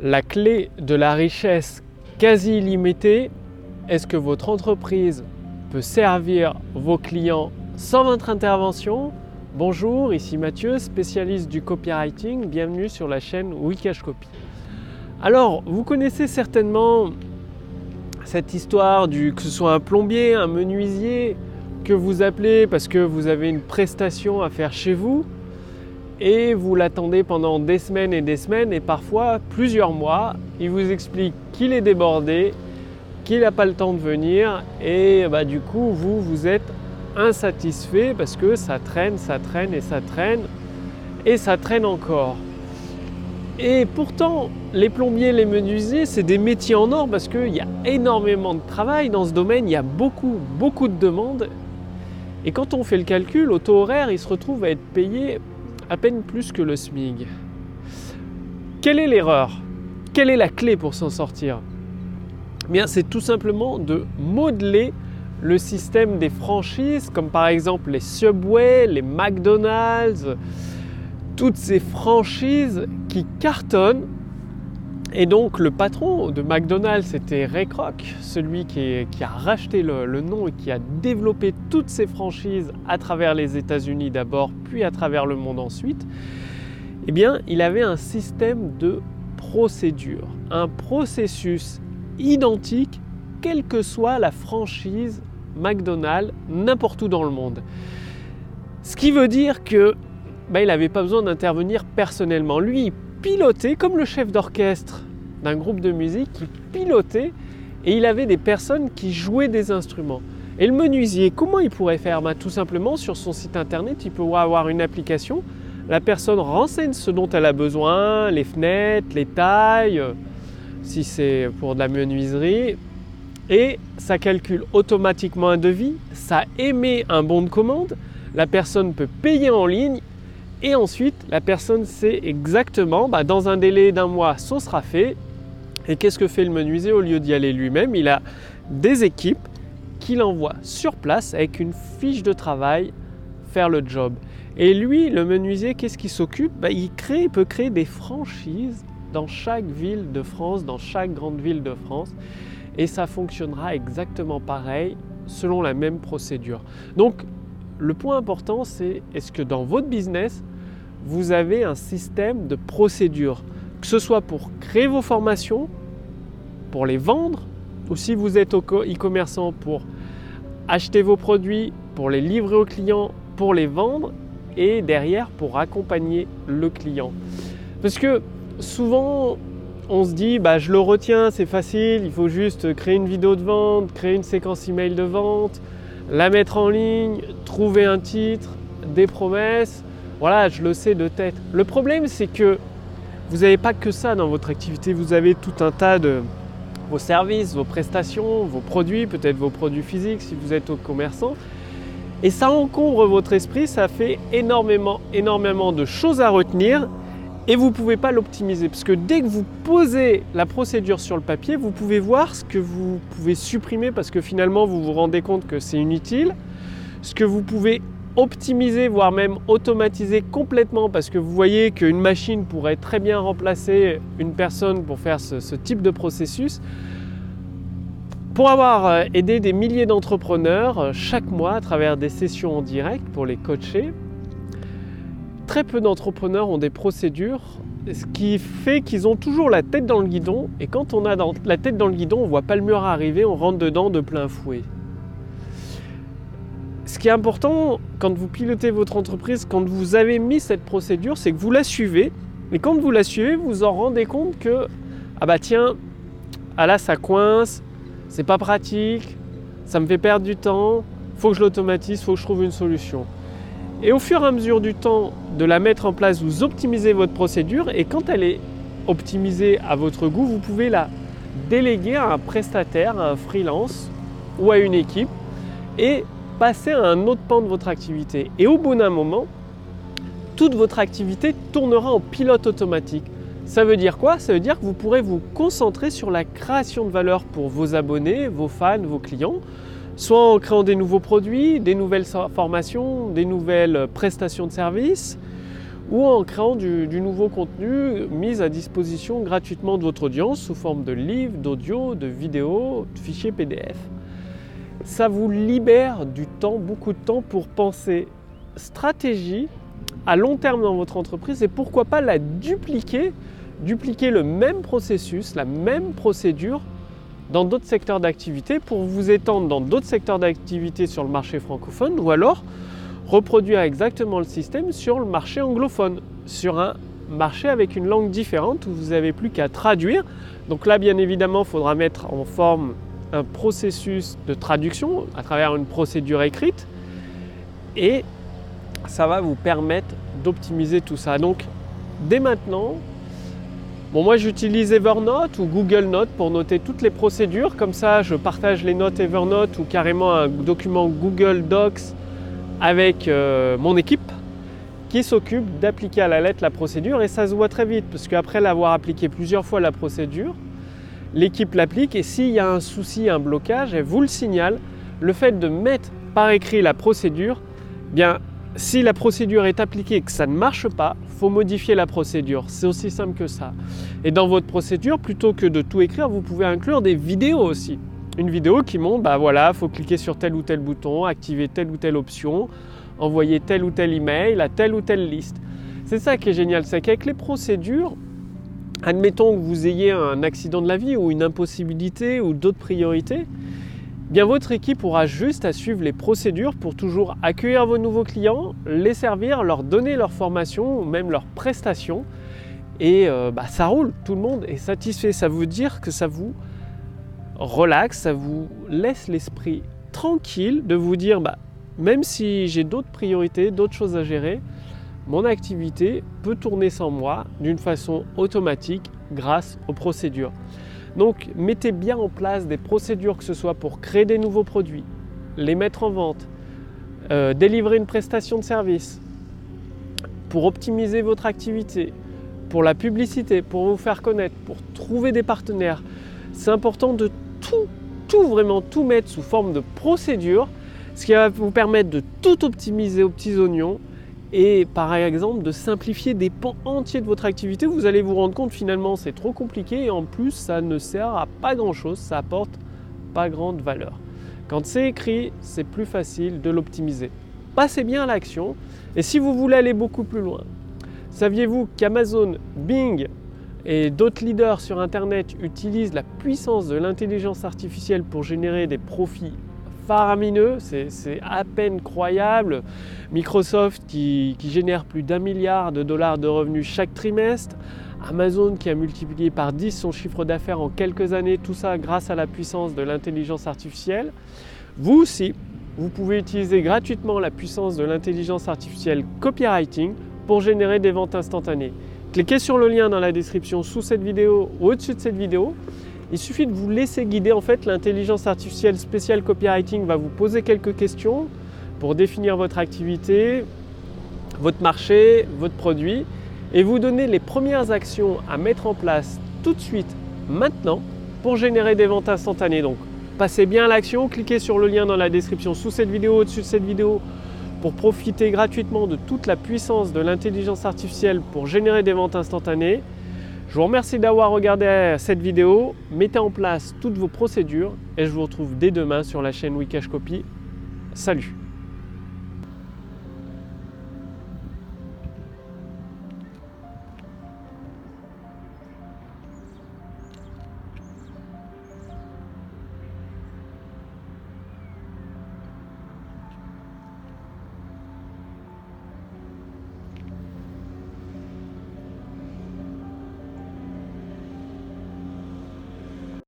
la clé de la richesse quasi illimitée Est-ce que votre entreprise peut servir vos clients sans votre intervention Bonjour, ici Mathieu, spécialiste du copywriting. Bienvenue sur la chaîne Wikash Copy. Alors, vous connaissez certainement cette histoire du que ce soit un plombier, un menuisier que vous appelez parce que vous avez une prestation à faire chez vous et vous l'attendez pendant des semaines et des semaines et parfois plusieurs mois. Il vous explique qu'il est débordé, qu'il n'a pas le temps de venir et bah, du coup vous, vous êtes insatisfait parce que ça traîne, ça traîne et ça traîne et ça traîne encore. Et pourtant, les plombiers, les menuisiers, c'est des métiers en or parce qu'il y a énormément de travail dans ce domaine, il y a beaucoup, beaucoup de demandes. Et quand on fait le calcul, au taux horaire, il se retrouve à être payé à peine plus que le SMIG. Quelle est l'erreur? Quelle est la clé pour s'en sortir? Eh Bien, c'est tout simplement de modeler le système des franchises, comme par exemple les Subway, les McDonald's, toutes ces franchises qui cartonnent. Et donc le patron de McDonald's, c'était Ray Kroc, celui qui, a racheté le, nom et qui a développé toutes ces franchises à travers les États-Unis d'abord, puis à travers le monde ensuite. Eh bien, il avait un système de procédure, un processus identique, quelle que soit la franchise McDonald's, n'importe où dans le monde. Ce qui veut dire que bah, il n'avait pas besoin d'intervenir personnellement. Lui, pilotait comme le chef d'orchestre d'un groupe de musique, il pilotait et il avait des personnes qui jouaient des instruments. Et le menuisier, comment il pourrait faire? Bah, Tout simplement, sur son site internet, il pourrait avoir une application. La personne renseigne ce dont elle a besoin, les fenêtres, les tailles, si c'est pour de la menuiserie. Et ça calcule automatiquement un devis, ça émet un bon de commande, la personne peut payer en ligne et ensuite, la personne sait exactement, bah, dans un délai d'un mois, ce sera fait. Et qu'est-ce que fait le menuisier? Au lieu d'y aller lui-même Il a des équipes qu'il envoie sur place avec une fiche de travail faire le job. Et lui, le menuisier, qu'est-ce qu'il s'occupe? Bah, il, crée, il peut créer des franchises dans chaque ville de France, dans chaque grande ville de France. Et ça fonctionnera exactement pareil selon la même procédure. Donc, le point important, c'est est-ce que dans votre business, vous avez un système de procédure, que ce soit pour créer vos formations, pour les vendre, ou si vous êtes e-commerçant pour acheter vos produits, pour les livrer aux clients, pour les vendre, et derrière pour accompagner le client. Parce que souvent, on se dit, bah, je le retiens, c'est facile, il faut juste créer une vidéo de vente, créer une séquence email de vente, la mettre en ligne, trouver un titre, des promesses, voilà, je le sais de tête. Le problème, c'est que vous n'avez pas que ça dans votre activité, vous avez tout un tas de vos services, vos prestations, vos produits, peut-être vos produits physiques si vous êtes au commerçant. Et ça encombre votre esprit, ça fait énormément, énormément de choses à retenir et vous ne pouvez pas l'optimiser. Parce que dès que vous posez la procédure sur le papier, vous pouvez voir ce que vous pouvez supprimer parce que finalement vous vous rendez compte que c'est inutile, ce que vous pouvez optimiser, voire même automatiser complètement, parce que vous voyez qu'une machine pourrait très bien remplacer une personne pour faire ce, type de processus. Pour avoir euh, aidé des milliers d'entrepreneurs euh, chaque mois à travers des sessions en direct pour les coacher, très peu d'entrepreneurs ont des procédures, ce qui fait qu'ils ont toujours la tête dans le guidon, et quand on a la tête dans le guidon, on ne voit pas le mur arriver, on rentre dedans de plein fouet ce qui est important quand vous pilotez votre entreprise, quand vous avez mis cette procédure, c'est que vous la suivez. Et quand vous la suivez, vous en rendez compte que, ah bah tiens, ah là ça coince, c'est pas pratique, ça me fait perdre du temps, faut que je l'automatise, faut que je trouve une solution. Et au fur et à mesure du temps de la mettre en place, vous optimisez votre procédure et quand elle est optimisée à votre goût, vous pouvez la déléguer à un prestataire, à un freelance ou à une équipe et passer à un autre pan de votre activité. Et au bout d'un moment, toute votre activité tournera en pilote automatique. Ça veut dire quoi? Ça veut dire que vous pourrez vous concentrer sur la création de valeur pour vos abonnés, vos fans, vos clients, soit en créant des nouveaux produits, des nouvelles formations, des nouvelles prestations de services, ou en créant du, nouveau contenu mis à disposition gratuitement de votre audience sous forme de livres, d'audio, de vidéos, de fichiers PDF. Ça vous libère du temps, beaucoup de temps pour penser stratégie à long terme dans votre entreprise et pourquoi pas la dupliquer, dupliquer le même processus, la même procédure dans d'autres secteurs d'activité pour vous étendre dans d'autres secteurs d'activité sur le marché francophone ou alors reproduire exactement le système sur le marché anglophone, sur un marché avec une langue différente où vous n'avez plus qu'à traduire. Donc là, bien évidemment, il faudra mettre en forme processus de traduction à travers une procédure écrite et ça va vous permettre d'optimiser tout ça. Donc dès maintenant, bon moi j'utilise Evernote ou Google Notes pour noter toutes les procédures. Comme ça, je partage les notes Evernote ou carrément un document Google Docs avec euh, mon équipe qui s'occupe d'appliquer à la lettre la procédure et ça se voit très vite parce qu'après l'avoir appliqué plusieurs fois la procédure, l'équipe l'applique et s'il y a un souci, un blocage, elle vous le signale. Le fait de mettre par écrit la procédure, bien si la procédure est appliquée et que ça ne marche pas, faut modifier la procédure. C'est aussi simple que ça. Et dans votre procédure, plutôt que de tout écrire, vous pouvez inclure des vidéos aussi. Une vidéo qui montre, bah voilà, il faut cliquer sur tel ou tel bouton, activer telle ou telle option, envoyer tel ou tel email à telle ou telle liste. C'est ça qui est génial, c'est qu'avec les procédures, admettons que vous ayez un accident de la vie ou une impossibilité ou d'autres priorités, bien votre équipe aura juste à suivre les procédures pour toujours accueillir vos nouveaux clients, les servir, leur donner leur formation ou même leurs prestations. Et euh, bah, ça roule, tout le monde est satisfait. Ça veut dire que ça vous relaxe, ça vous laisse l'esprit tranquille de vous dire, bah, même si j'ai d'autres priorités, d'autres choses à gérer, mon activité peut tourner sans moi d'une façon automatique grâce aux procédures. Donc mettez bien en place des procédures, que ce soit pour créer des nouveaux produits, les mettre en vente, euh, délivrer une prestation de service, pour optimiser votre activité, pour la publicité, pour vous faire connaître, pour trouver des partenaires. C'est important de tout, tout, vraiment tout mettre sous forme de procédure, ce qui va vous permettre de tout optimiser aux petits oignons et par exemple de simplifier des pans entiers de votre activité, vous allez vous rendre compte finalement c'est trop compliqué et en plus ça ne sert à pas grand chose, ça apporte pas grande valeur. Quand c'est écrit, c'est plus facile de l'optimiser. Passez bien à l'action et si vous voulez aller beaucoup plus loin, saviez-vous qu'Amazon, Bing et d'autres leaders sur Internet utilisent la puissance de l'intelligence artificielle pour générer des profits faramineux, c'est à peine croyable. Microsoft qui, génère plus d'un milliard de dollars de revenus chaque trimestre. Amazon qui a multiplié par 10 son chiffre d'affaires en quelques années, tout ça grâce à la puissance de l'intelligence artificielle. Vous aussi, vous pouvez utiliser gratuitement la puissance de l'intelligence artificielle copywriting pour générer des ventes instantanées. Cliquez sur le lien dans la description sous cette vidéo ou au-dessus de cette vidéo il suffit de vous laisser guider. En fait, l'intelligence artificielle spéciale copywriting va vous poser quelques questions pour définir votre activité, votre marché, votre produit et vous donner les premières actions à mettre en place tout de suite, maintenant, pour générer des ventes instantanées. Donc, passez bien à l'action, cliquez sur le lien dans la description sous cette vidéo, au-dessus de cette vidéo, pour profiter gratuitement de toute la puissance de l'intelligence artificielle pour générer des ventes instantanées. Je vous remercie d'avoir regardé cette vidéo. Mettez en place toutes vos procédures et je vous retrouve dès demain sur la chaîne Wikash Copy. Salut